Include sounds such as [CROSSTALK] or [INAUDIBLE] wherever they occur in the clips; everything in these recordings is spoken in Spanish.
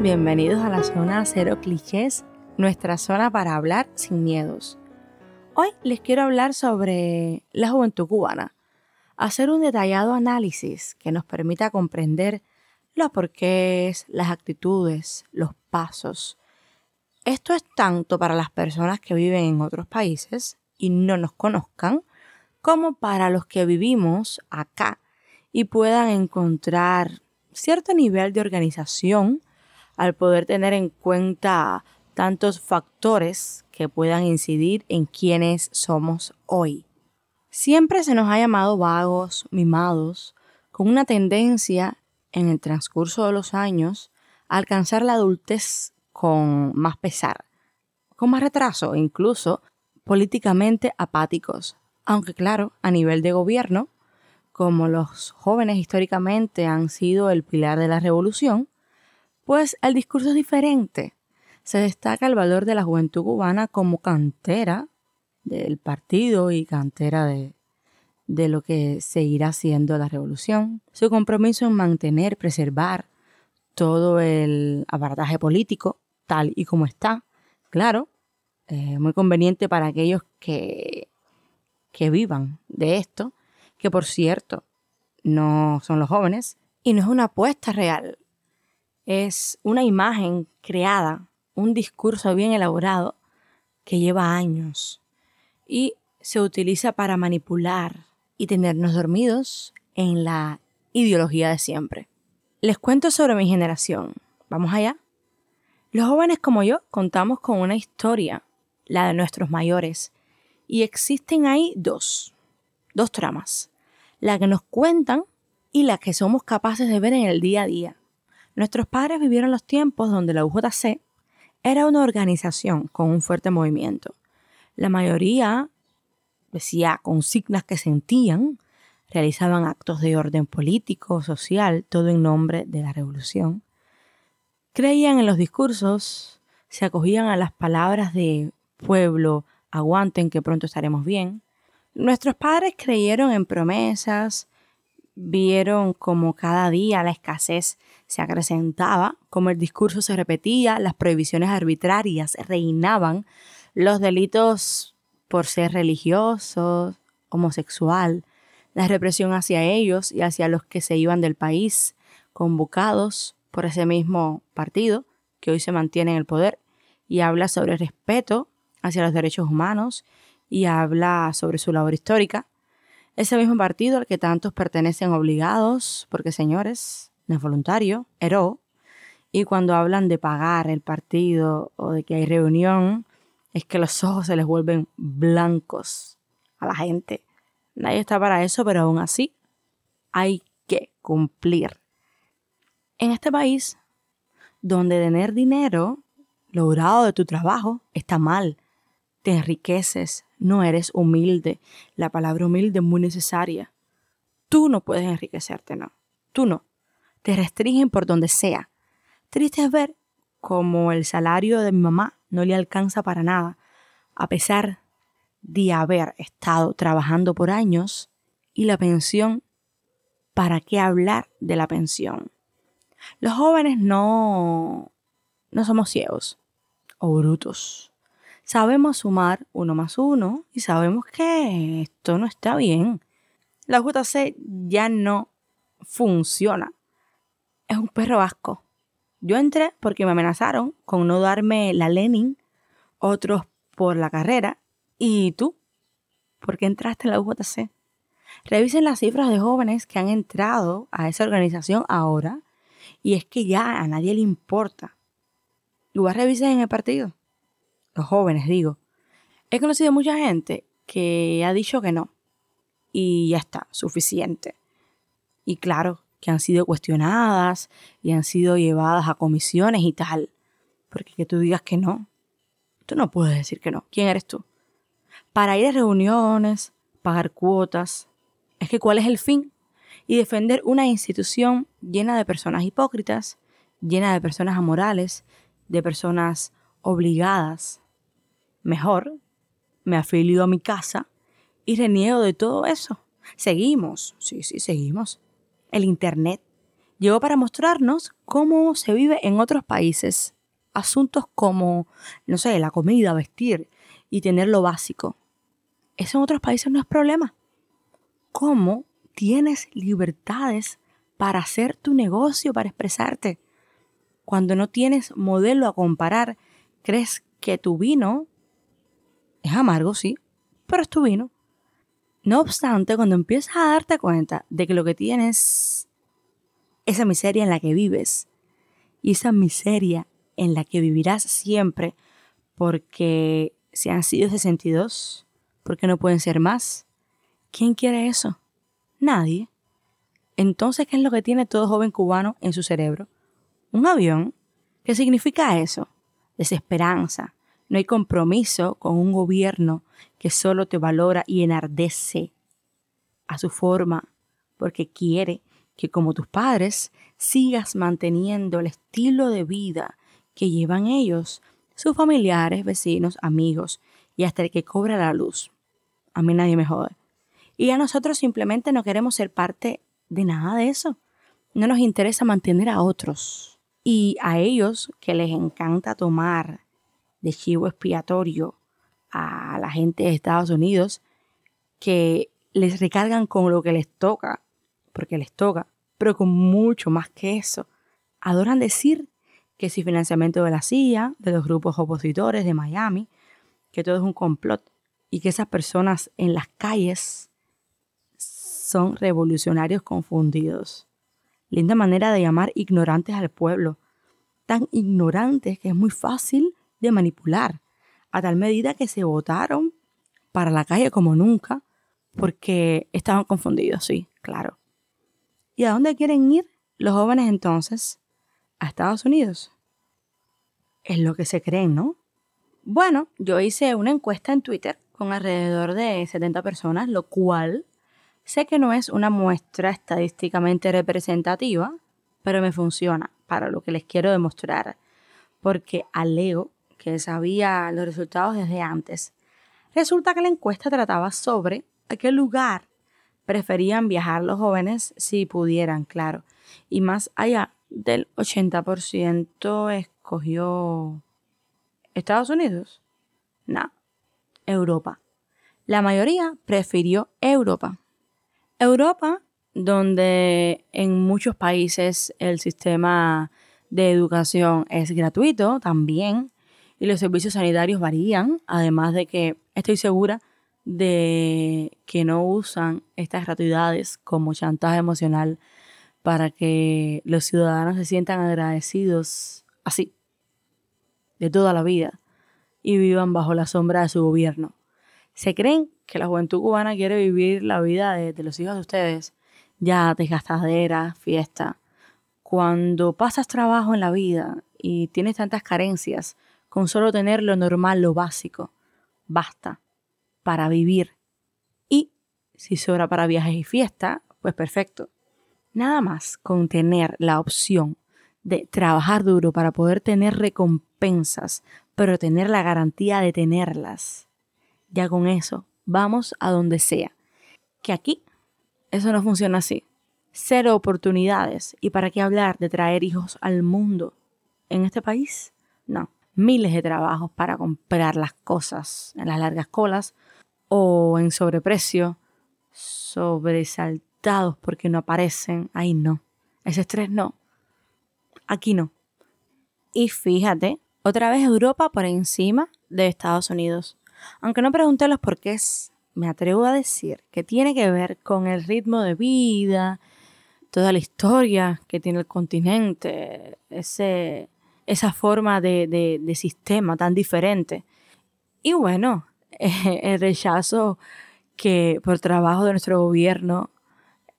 bienvenidos a la zona Cero Clichés, nuestra zona para hablar sin miedos. Hoy les quiero hablar sobre la juventud cubana, hacer un detallado análisis que nos permita comprender los porqués, las actitudes, los pasos. Esto es tanto para las personas que viven en otros países y no nos conozcan, como para los que vivimos acá y puedan encontrar cierto nivel de organización al poder tener en cuenta tantos factores que puedan incidir en quienes somos hoy. Siempre se nos ha llamado vagos, mimados, con una tendencia en el transcurso de los años a alcanzar la adultez con más pesar, con más retraso, incluso políticamente apáticos. Aunque claro, a nivel de gobierno, como los jóvenes históricamente han sido el pilar de la revolución, pues el discurso es diferente. Se destaca el valor de la juventud cubana como cantera del partido y cantera de, de lo que seguirá siendo la revolución. Su compromiso en mantener, preservar todo el aparataje político tal y como está. Claro, muy conveniente para aquellos que, que vivan de esto que por cierto no son los jóvenes, y no es una apuesta real, es una imagen creada, un discurso bien elaborado que lleva años y se utiliza para manipular y tenernos dormidos en la ideología de siempre. Les cuento sobre mi generación. ¿Vamos allá? Los jóvenes como yo contamos con una historia, la de nuestros mayores, y existen ahí dos, dos tramas la que nos cuentan y la que somos capaces de ver en el día a día. Nuestros padres vivieron los tiempos donde la UJC era una organización con un fuerte movimiento. La mayoría decía consignas que sentían, realizaban actos de orden político, social, todo en nombre de la revolución. Creían en los discursos, se acogían a las palabras de pueblo, aguanten que pronto estaremos bien, Nuestros padres creyeron en promesas, vieron como cada día la escasez se acrecentaba, como el discurso se repetía, las prohibiciones arbitrarias reinaban, los delitos por ser religioso, homosexual, la represión hacia ellos y hacia los que se iban del país, convocados por ese mismo partido que hoy se mantiene en el poder y habla sobre respeto hacia los derechos humanos y habla sobre su labor histórica. Ese mismo partido al que tantos pertenecen obligados, porque señores, no es voluntario, héroe. Y cuando hablan de pagar el partido o de que hay reunión, es que los ojos se les vuelven blancos a la gente. Nadie está para eso, pero aún así hay que cumplir. En este país, donde tener dinero logrado de tu trabajo está mal, te enriqueces, no eres humilde. La palabra humilde es muy necesaria. Tú no puedes enriquecerte, no. Tú no. Te restringen por donde sea. Triste es ver cómo el salario de mi mamá no le alcanza para nada, a pesar de haber estado trabajando por años y la pensión, ¿para qué hablar de la pensión? Los jóvenes no, no somos ciegos o brutos sabemos sumar uno más uno y sabemos que esto no está bien. La JC ya no funciona. Es un perro vasco. Yo entré porque me amenazaron con no darme la Lenin, otros por la carrera. ¿Y tú? ¿Por qué entraste en la UJC? Revisen las cifras de jóvenes que han entrado a esa organización ahora y es que ya a nadie le importa. Igual revisen en el partido los jóvenes digo, he conocido mucha gente que ha dicho que no. Y ya está, suficiente. Y claro, que han sido cuestionadas y han sido llevadas a comisiones y tal. Porque que tú digas que no, tú no puedes decir que no. ¿Quién eres tú? Para ir a reuniones, pagar cuotas. Es que ¿cuál es el fin? Y defender una institución llena de personas hipócritas, llena de personas amorales, de personas obligadas Mejor me afilio a mi casa y reniego de todo eso. Seguimos, sí, sí, seguimos. El Internet, Llegó para mostrarnos cómo se vive en otros países. Asuntos como, no sé, la comida, vestir y tener lo básico. Eso en otros países no es problema. ¿Cómo tienes libertades para hacer tu negocio, para expresarte? Cuando no tienes modelo a comparar, crees que tu vino es amargo, sí, pero es tu vino. No obstante, cuando empiezas a darte cuenta de que lo que tienes, esa miseria en la que vives, y esa miseria en la que vivirás siempre, porque se han sido 62, porque no pueden ser más. ¿Quién quiere eso? Nadie. Entonces, ¿qué es lo que tiene todo joven cubano en su cerebro? Un avión. ¿Qué significa eso? Desesperanza, no hay compromiso con un gobierno que solo te valora y enardece a su forma porque quiere que como tus padres sigas manteniendo el estilo de vida que llevan ellos, sus familiares, vecinos, amigos y hasta el que cobra la luz. A mí nadie me jode. Y a nosotros simplemente no queremos ser parte de nada de eso. No nos interesa mantener a otros. Y a ellos que les encanta tomar de chivo expiatorio a la gente de Estados Unidos que les recargan con lo que les toca, porque les toca, pero con mucho más que eso. Adoran decir que si financiamiento de la CIA, de los grupos opositores de Miami, que todo es un complot y que esas personas en las calles son revolucionarios confundidos. Linda manera de llamar ignorantes al pueblo. Tan ignorantes que es muy fácil de manipular, a tal medida que se votaron para la calle como nunca, porque estaban confundidos, sí, claro. ¿Y a dónde quieren ir los jóvenes entonces? A Estados Unidos. Es lo que se creen, ¿no? Bueno, yo hice una encuesta en Twitter con alrededor de 70 personas, lo cual sé que no es una muestra estadísticamente representativa, pero me funciona para lo que les quiero demostrar, porque alego que sabía los resultados desde antes. Resulta que la encuesta trataba sobre a qué lugar preferían viajar los jóvenes si pudieran, claro. Y más allá del 80% escogió Estados Unidos. No, Europa. La mayoría prefirió Europa. Europa, donde en muchos países el sistema de educación es gratuito también, y los servicios sanitarios varían, además de que estoy segura de que no usan estas gratuidades como chantaje emocional para que los ciudadanos se sientan agradecidos así, de toda la vida, y vivan bajo la sombra de su gobierno. ¿Se creen que la juventud cubana quiere vivir la vida de, de los hijos de ustedes? Ya desgastadera, fiesta. Cuando pasas trabajo en la vida y tienes tantas carencias, con solo tener lo normal, lo básico, basta para vivir. Y si sobra para viajes y fiesta, pues perfecto. Nada más con tener la opción de trabajar duro para poder tener recompensas, pero tener la garantía de tenerlas. Ya con eso, vamos a donde sea. Que aquí eso no funciona así. Cero oportunidades. ¿Y para qué hablar de traer hijos al mundo en este país? No miles de trabajos para comprar las cosas en las largas colas o en sobreprecio, sobresaltados porque no aparecen. Ahí no. Ese estrés no. Aquí no. Y fíjate, otra vez Europa por encima de Estados Unidos. Aunque no pregunté los porqués, me atrevo a decir que tiene que ver con el ritmo de vida, toda la historia que tiene el continente, ese esa forma de, sistema tan diferente. Y bueno, [LAUGHS] el rechazo que por trabajo de nuestro gobierno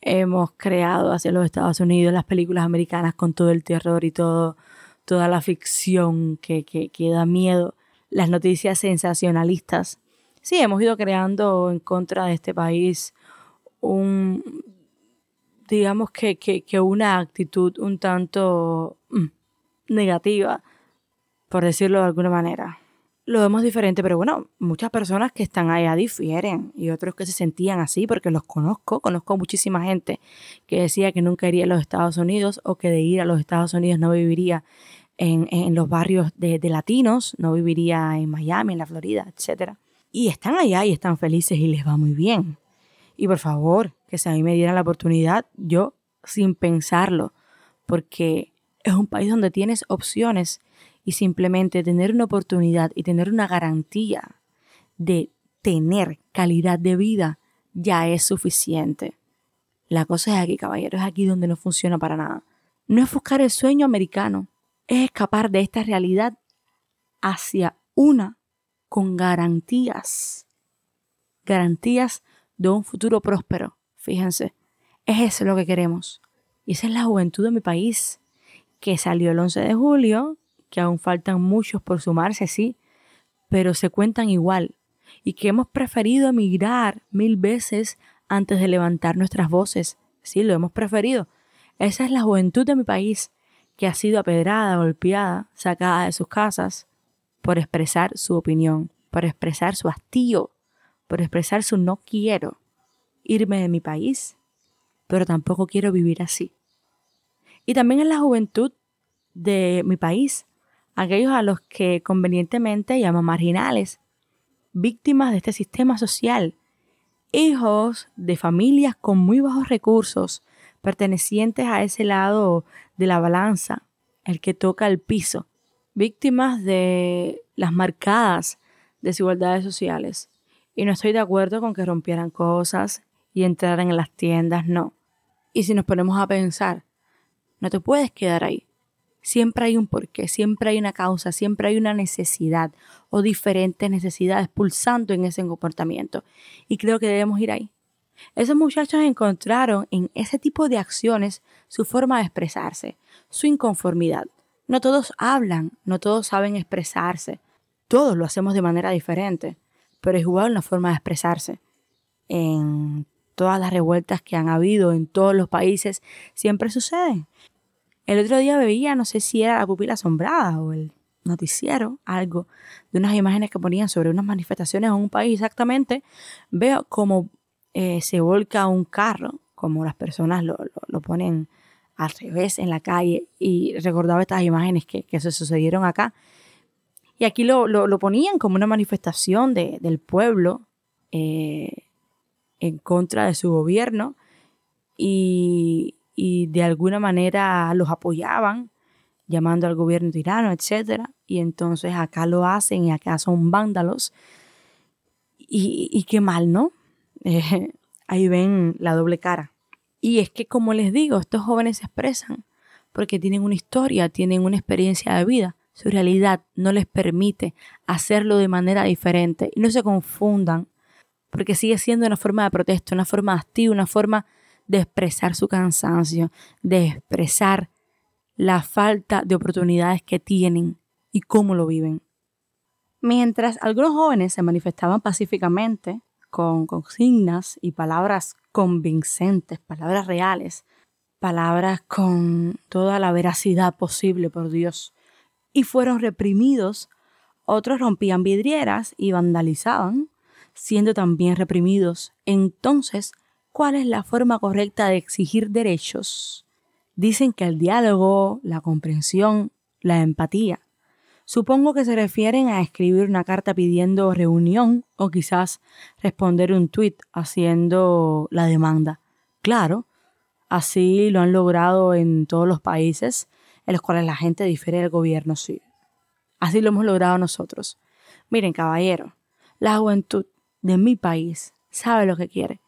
hemos creado hacia los Estados Unidos, las películas americanas con todo el terror y todo, toda la ficción que, que, da miedo, las noticias sensacionalistas. Sí, hemos ido creando en contra de este país un, digamos que, que una actitud un tanto negativa, por decirlo de alguna manera. lo vemos diferente, pero bueno, muchas personas que están allá difieren y otros que se sentían así porque los conozco, conozco muchísima gente que decía que nunca iría a los Estados Unidos o que de ir a los Estados Unidos no viviría en, los barrios de, de, latinos, no viviría en Miami, en la Florida, etc. Y están allá y están felices y les va muy bien. Y por favor, que si a mí me dieran la oportunidad, yo sin pensarlo, porque es un país donde tienes opciones y simplemente tener una oportunidad y tener una garantía de tener calidad de vida ya es suficiente. La cosa es aquí, caballeros, es aquí donde no funciona para nada. No es buscar el sueño americano, es escapar de esta realidad hacia una con garantías. Garantías de un futuro próspero. Fíjense, es eso lo que queremos. Y esa es la juventud de mi país, que salió el 11 de julio que aún faltan muchos por sumarse, sí, pero se cuentan igual, y que hemos preferido emigrar mil veces antes de levantar nuestras voces. Sí, lo hemos preferido. Esa es la juventud de mi país, que ha sido apedrada, golpeada, sacada de sus casas por expresar su opinión, por expresar su hastío, por expresar su no quiero irme de mi país, pero tampoco quiero vivir así. Y también es la juventud de mi país, aquellos a los que convenientemente llaman marginales, víctimas de este sistema social, hijos de familias con muy bajos recursos, pertenecientes a ese lado de la balanza, el que toca el piso, víctimas de las marcadas desigualdades sociales. Y no estoy de acuerdo con que rompieran cosas y entraran en las tiendas, no. Y si nos ponemos a pensar, no te puedes quedar ahí. Siempre hay un porqué, siempre hay una causa, siempre hay una necesidad o diferentes necesidades pulsando en ese comportamiento. Y creo que debemos ir ahí. Esos muchachos encontraron en ese tipo de acciones su forma de expresarse, su inconformidad. No todos hablan, no todos saben expresarse. Todos lo hacemos de manera diferente, pero es igual una forma de expresarse. En todas las revueltas que han habido en todos los países siempre suceden. El otro día veía, no sé si era la pupila asombrada o el noticiero, algo, de unas imágenes que ponían sobre unas manifestaciones en un país exactamente. Veo cómo eh, se volca un carro, como las personas lo, ponen al revés en la calle. Y recordaba estas imágenes que, se sucedieron acá. Y aquí lo, ponían como una manifestación del pueblo eh, en contra de su gobierno. Y, y de alguna manera los apoyaban, llamando al gobierno tirano, etc. Y entonces acá lo hacen y acá son vándalos. Y, qué mal, ¿no? Eh, [LAUGHS] ahí ven la doble cara. Y es que, como les digo, estos jóvenes se expresan porque tienen una historia, tienen una experiencia de vida. Su realidad no les permite hacerlo de manera diferente. Y no se confundan, porque sigue siendo una forma de protesta, una forma activa, una forma de expresar su cansancio, de expresar la falta de oportunidades que tienen y cómo lo viven. Mientras algunos jóvenes se manifestaban pacíficamente con consignas y palabras convincentes, palabras reales, palabras con toda la veracidad posible por Dios, y fueron reprimidos, otros rompían vidrieras y vandalizaban, siendo también reprimidos. Entonces cuál es la forma correcta de exigir derechos. Dicen que el diálogo, la comprensión, la empatía. Supongo que se refieren a escribir una carta pidiendo reunión o quizás responder un tuit haciendo la demanda. Claro, así lo han logrado en todos los países en los cuales la gente difiere del gobierno, sí. Así lo hemos logrado nosotros. Miren, caballero, la juventud de mi país sabe lo que quiere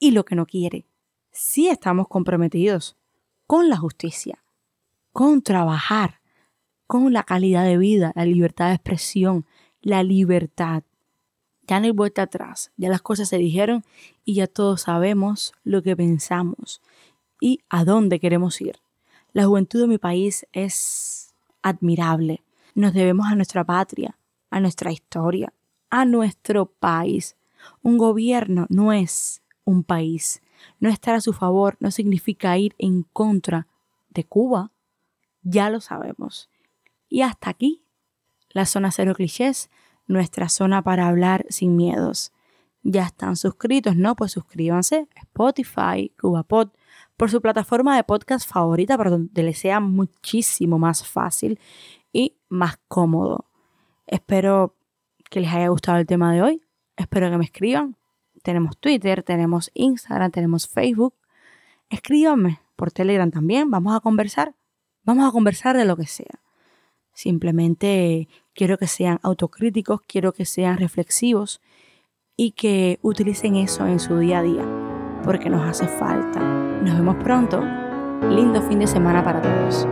y lo que no quiere. Sí estamos comprometidos con la justicia, con trabajar, con la calidad de vida, la libertad de expresión, la libertad. Ya no hay vuelta atrás, ya las cosas se dijeron y ya todos sabemos lo que pensamos y a dónde queremos ir. La juventud de mi país es admirable. Nos debemos a nuestra patria, a nuestra historia, a nuestro país. Un gobierno no es un país. No estar a su favor no significa ir en contra de Cuba. Ya lo sabemos. Y hasta aquí, la zona cero clichés. nuestra zona para hablar sin miedos. Ya están suscritos, ¿no? Pues suscríbanse a Spotify, CubaPod, por su plataforma de podcast favorita, para donde les sea muchísimo más fácil y más cómodo. Espero que les haya gustado el tema de hoy. Espero que me escriban. Tenemos Twitter, tenemos Instagram, tenemos Facebook. Escríbanme por Telegram también. Vamos a conversar. Vamos a conversar de lo que sea. Simplemente quiero que sean autocríticos, quiero que sean reflexivos y que utilicen eso en su día a día, porque nos hace falta. Nos vemos pronto. Lindo fin de semana para todos.